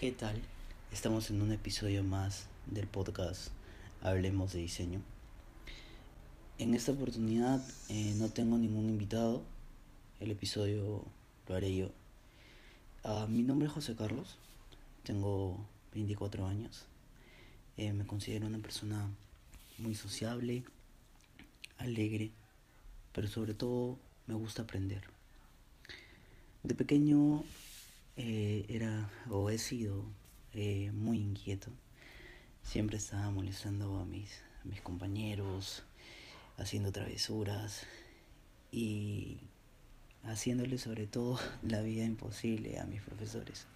¿Qué tal? Estamos en un episodio más del podcast Hablemos de Diseño. En esta oportunidad eh, no tengo ningún invitado. El episodio lo haré yo. Ah, mi nombre es José Carlos. Tengo 24 años. Eh, me considero una persona muy sociable, alegre, pero sobre todo me gusta aprender. De pequeño eh, era o he sido muy inquieto. Siempre estaba molestando a mis, mis compañeros, haciendo travesuras y haciéndole sobre todo la vida imposible a mis profesores.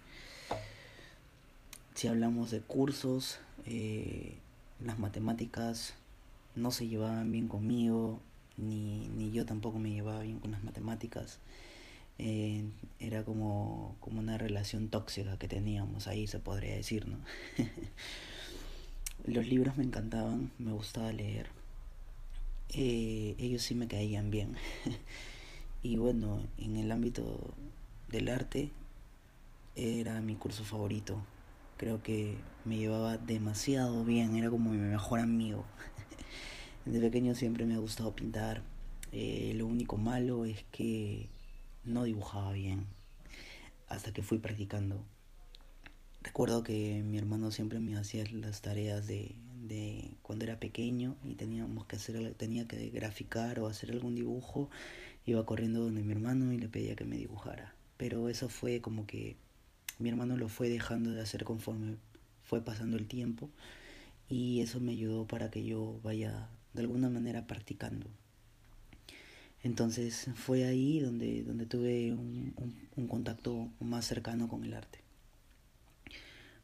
Si hablamos de cursos, eh, las matemáticas no se llevaban bien conmigo, ni, ni yo tampoco me llevaba bien con las matemáticas. Eh, era como, como una relación tóxica que teníamos ahí, se podría decir, ¿no? Los libros me encantaban, me gustaba leer. Eh, ellos sí me caían bien. y bueno, en el ámbito del arte era mi curso favorito. Creo que me llevaba demasiado bien, era como mi mejor amigo. Desde pequeño siempre me ha gustado pintar. Eh, lo único malo es que no dibujaba bien hasta que fui practicando. Recuerdo que mi hermano siempre me hacía las tareas de, de cuando era pequeño y teníamos que hacer tenía que graficar o hacer algún dibujo, iba corriendo donde mi hermano y le pedía que me dibujara. Pero eso fue como que mi hermano lo fue dejando de hacer conforme fue pasando el tiempo y eso me ayudó para que yo vaya de alguna manera practicando. Entonces fue ahí donde, donde tuve un, un, contacto más cercano con el arte.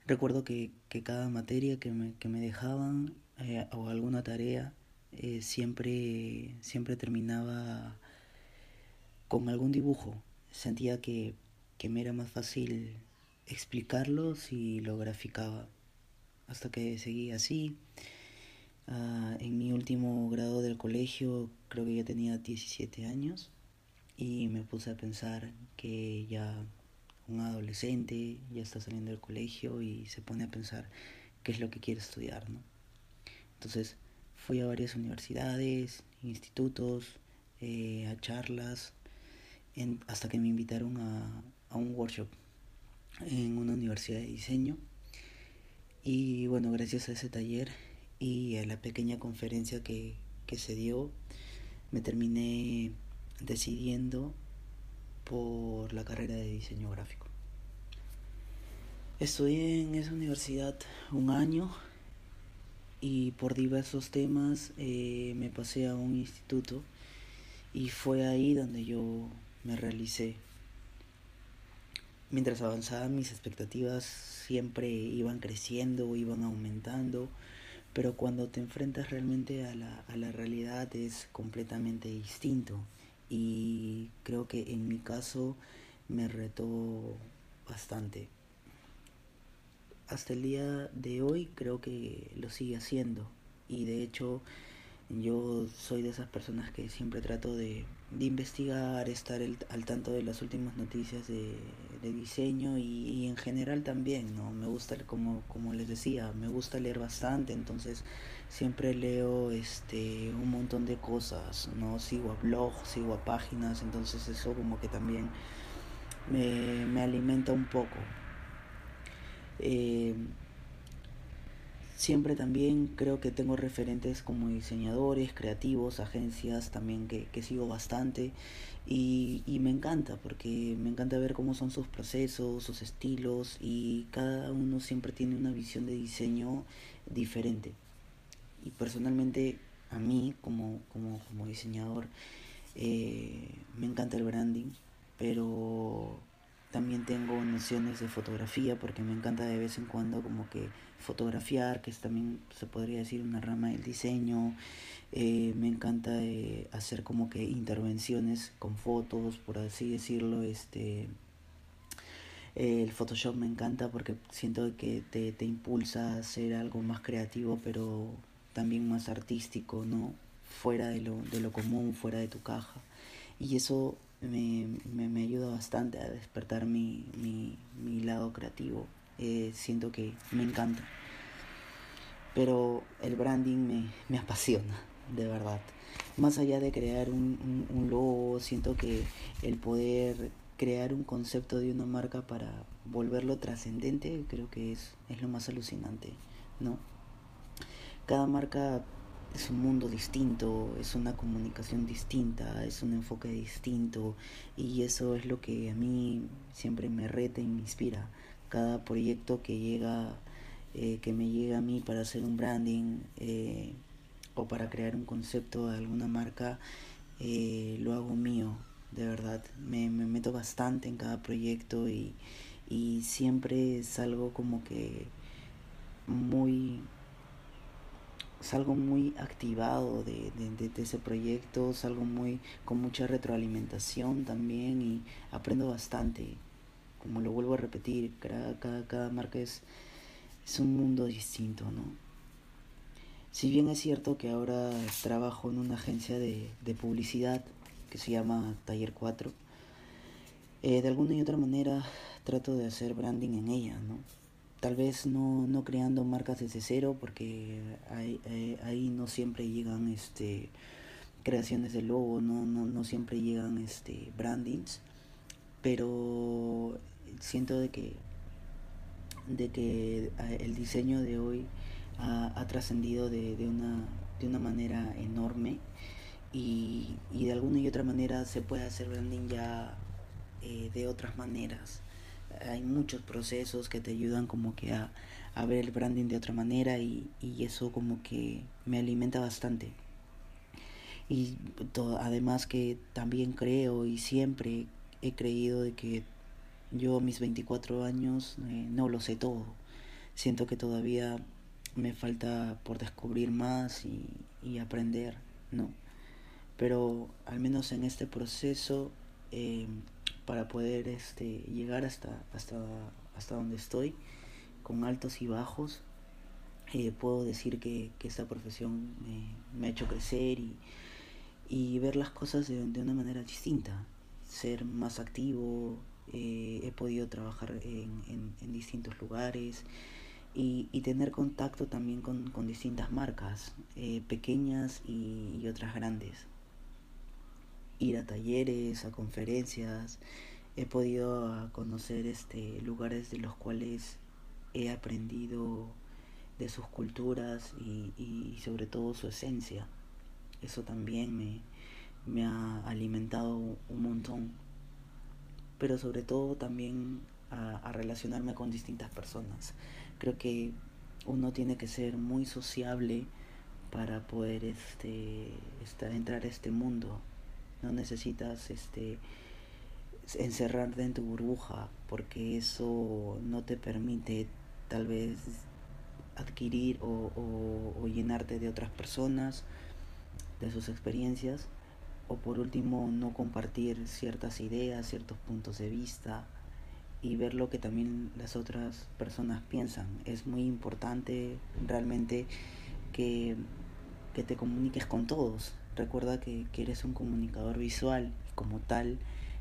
Recuerdo que, que cada materia que me, que me dejaban eh, o alguna tarea eh, siempre, siempre terminaba con algún dibujo. Sentía que, que me era más fácil explicarlo si lo graficaba. Hasta que seguí así. Uh, en mi último grado del colegio creo que ya tenía 17 años y me puse a pensar que ya un adolescente ya está saliendo del colegio y se pone a pensar qué es lo que quiere estudiar, ¿no? Entonces fui a varias universidades, institutos, eh, a charlas, en, hasta que me invitaron a, a un workshop en una universidad de diseño. Y bueno, gracias a ese taller y a la pequeña conferencia que, que se dio, me terminé decidiendo por la carrera de diseño gráfico. Estudié en esa universidad un año y por diversos temas eh, me pasé a un instituto y fue ahí donde yo me realicé. Mientras avanzaban mis expectativas siempre iban creciendo, iban aumentando pero cuando te enfrentas realmente a la, a la realidad es completamente distinto y creo que en mi caso me retó bastante. Hasta el día de hoy creo que lo sigue haciendo y de hecho yo soy de esas personas que siempre trato de, de investigar, estar el, al tanto de las últimas noticias de, de diseño y, y, en general también, ¿no? Me gusta, como, como les decía, me gusta leer bastante, entonces siempre leo este un montón de cosas, ¿no? Sigo a blogs, sigo a páginas, entonces eso como que también me, me alimenta un poco. Eh, Siempre también creo que tengo referentes como diseñadores, creativos, agencias también que, que sigo bastante y, y, me encanta porque me encanta ver cómo son sus procesos, sus estilos y cada uno siempre tiene una visión de diseño diferente. Y personalmente a mí como, como, como diseñador eh, me encanta el branding, pero también tengo nociones de fotografía porque me encanta de vez en cuando como que fotografiar, que es también se podría decir una rama del diseño. Eh, me encanta eh, hacer como que intervenciones con fotos, por así decirlo. Este, eh, el Photoshop me encanta porque siento que te, te impulsa a hacer algo más creativo, pero también más artístico, ¿no? Fuera de lo, de lo común, fuera de tu caja. Y eso me, me, me ayuda bastante a despertar mi, mi, mi lado creativo eh, siento que me encanta. Pero el branding me, me apasiona, de verdad. Más allá de crear un, un, un logo, siento que el poder crear un concepto de una marca para volverlo trascendente, creo que es, es lo más alucinante, ¿no? Cada marca es un mundo distinto, es una comunicación distinta, es un enfoque distinto y eso es lo que a mí siempre me reta y me inspira. Cada proyecto que llega, eh, que me llega a mí para hacer un branding eh, o para crear un concepto de alguna marca, eh, lo hago mío, de verdad. Me, me meto bastante en cada proyecto y, y siempre salgo como que muy salgo muy activado de, de, de, ese proyecto, salgo muy con mucha retroalimentación también y aprendo bastante. Como lo vuelvo a repetir, cada, cada, cada marca es, es un mundo distinto, ¿no? Si bien es cierto que ahora trabajo en una agencia de, de publicidad que se llama Taller 4, eh, de alguna y otra manera trato de hacer branding en ella, ¿no? Tal vez no, no creando marcas desde cero porque ahí, ahí, ahí, no siempre llegan este creaciones de logo, no, no, no siempre llegan este brandings, pero siento de que de que el diseño de hoy ha, ha trascendido de, de, una, de una manera enorme y, y, de alguna y otra manera se puede hacer branding ya eh, de otras maneras hay muchos procesos que te ayudan como que a, a ver el branding de otra manera y, y eso como que me alimenta bastante. Y todo, además que también creo y siempre he creído de que yo a mis 24 años eh, no lo sé todo. Siento que todavía me falta por descubrir más y, y aprender, ¿no? Pero al menos en este proceso eh, para poder este, llegar hasta, hasta, hasta donde estoy, con altos y bajos. Eh, puedo decir que, que esta profesión me, ha hecho crecer y, y ver las cosas de, de, una manera distinta, ser más activo, eh, he podido trabajar en, en, distintos lugares y, y, tener contacto también con, con distintas marcas, eh, pequeñas y otras grandes ir a talleres, a conferencias, he podido conocer este, lugares de los cuales he aprendido de sus culturas y, y sobre todo su esencia. Eso también me, me ha alimentado un montón. Pero sobre todo también a, relacionarme con distintas personas. Creo que uno tiene que ser muy sociable para poder este, entrar a este mundo no necesitas este encerrarte en tu burbuja porque eso no te permite tal vez adquirir o, o, llenarte de otras personas, de sus experiencias, o por último no compartir ciertas ideas, ciertos puntos de vista y ver lo que también las otras personas piensan. Es muy importante realmente que, que te comuniques con todos, Recuerda que, eres un comunicador visual como tal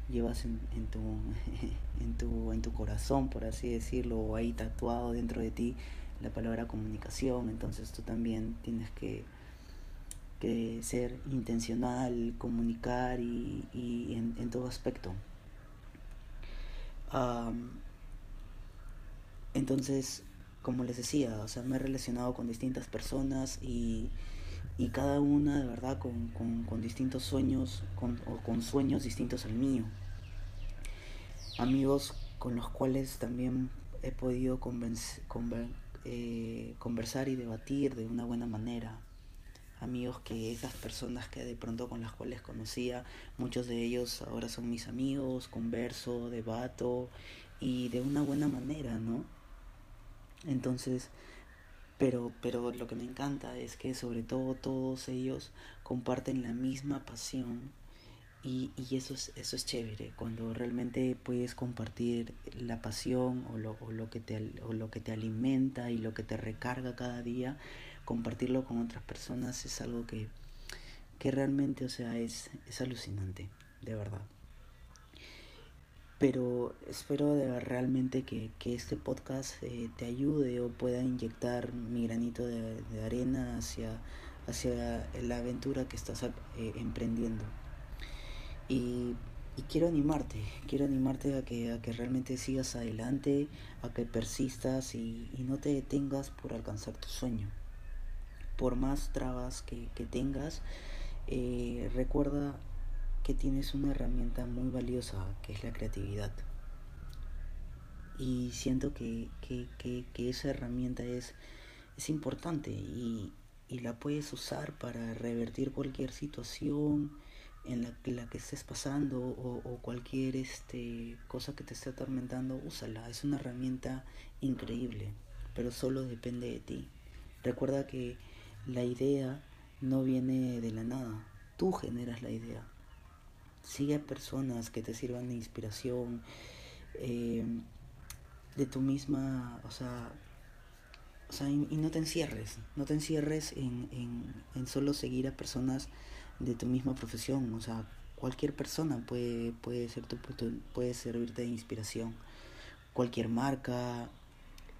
llevas en, tu, en, tu, en tu corazón, por así decirlo, o ahí tatuado dentro de ti la palabra comunicación. Entonces tú también tienes que, que ser intencional, comunicar y, en, todo aspecto. Entonces, como les decía, o sea, me he relacionado con distintas personas y y cada una de verdad con, con, con distintos sueños con, o con sueños distintos al mío. Amigos con los cuales también he podido convencer, eh, conversar y debatir de una buena manera. Amigos que esas personas que de pronto con las cuales conocía, muchos de ellos ahora son mis amigos, converso, debato y de una buena manera, ¿no? Entonces, pero, pero lo que me encanta es que sobre todo todos ellos comparten la misma pasión y, y eso, es, eso es chévere, cuando realmente puedes compartir la pasión o lo, o, lo que te, o lo que te alimenta y lo que te recarga cada día, compartirlo con otras personas es algo que, que realmente, o sea, es, es alucinante, de verdad. Pero espero realmente que, que este podcast eh, te ayude o pueda inyectar mi granito de, arena hacia, hacia la aventura que estás eh, emprendiendo. Y, y, quiero animarte, quiero animarte a que, a que realmente sigas adelante, a que persistas y, y no te detengas por alcanzar tu sueño. Por más trabas que, que tengas, eh, recuerda tienes una herramienta muy valiosa que es la creatividad. Y siento que, que, que, que esa herramienta es, es importante y, y, la puedes usar para revertir cualquier situación en la, la que estés pasando o, o, cualquier este, cosa que te esté atormentando, úsala. Es una herramienta increíble, pero solo depende de ti. Recuerda que la idea no viene de la nada, tú generas la idea. Sigue a personas que te sirvan de inspiración, eh, de tu misma, o sea, o sea y, no te encierres, no te encierres en, en, en, solo seguir a personas de tu misma profesión, o sea, cualquier persona puede, puede, ser tu, puede servirte de inspiración, cualquier marca,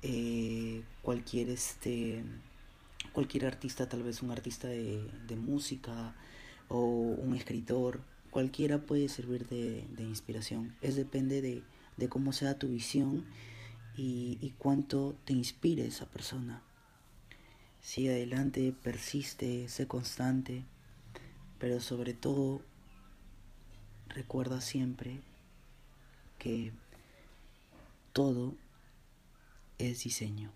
eh, cualquier este cualquier artista, tal vez un artista de, de música o un escritor, cualquiera puede servir de, de inspiración. Es depende de, de, cómo sea tu visión y, y cuánto te inspire esa persona. Sigue adelante, persiste, sé constante, pero sobre todo recuerda siempre que todo es diseño.